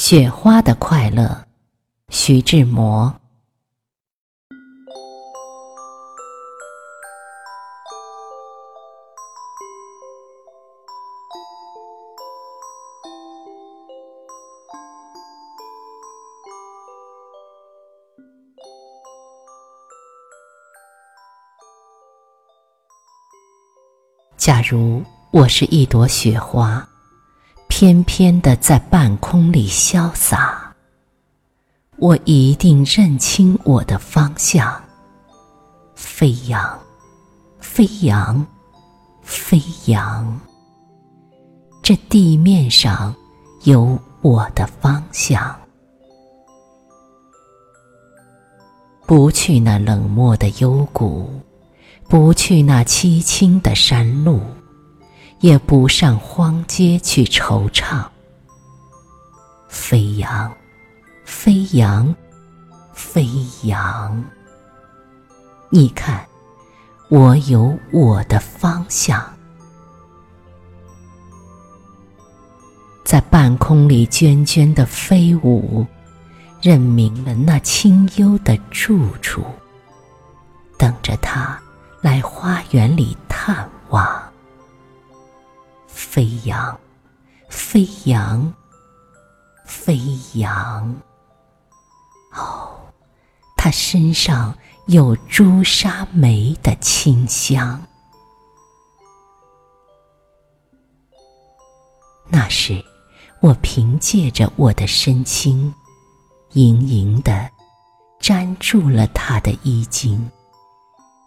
雪花的快乐，徐志摩。假如我是一朵雪花。翩翩的在半空里潇洒，我一定认清我的方向。飞扬，飞扬，飞扬。这地面上有我的方向。不去那冷漠的幽谷，不去那凄清的山路。也不上荒街去惆怅，飞扬，飞扬，飞扬。你看，我有我的方向，在半空里涓涓的飞舞，认明了那清幽的住处，等着他来花园里探望。飞扬，飞扬，飞扬。哦，他身上有朱砂梅的清香。那时，我凭借着我的身轻，盈盈的粘住了他的衣襟，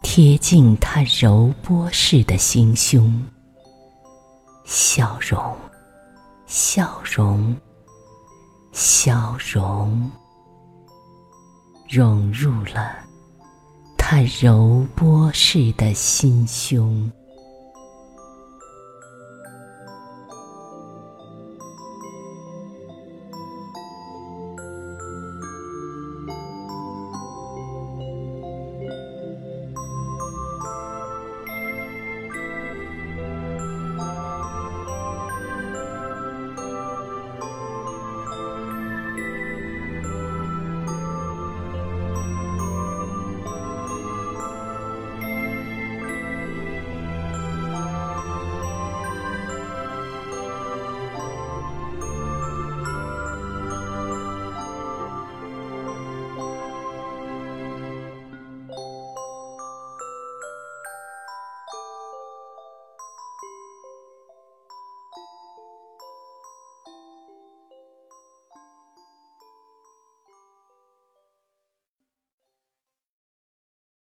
贴近他柔波似的心胸。笑容，笑容，笑容，融入了他柔波似的心胸。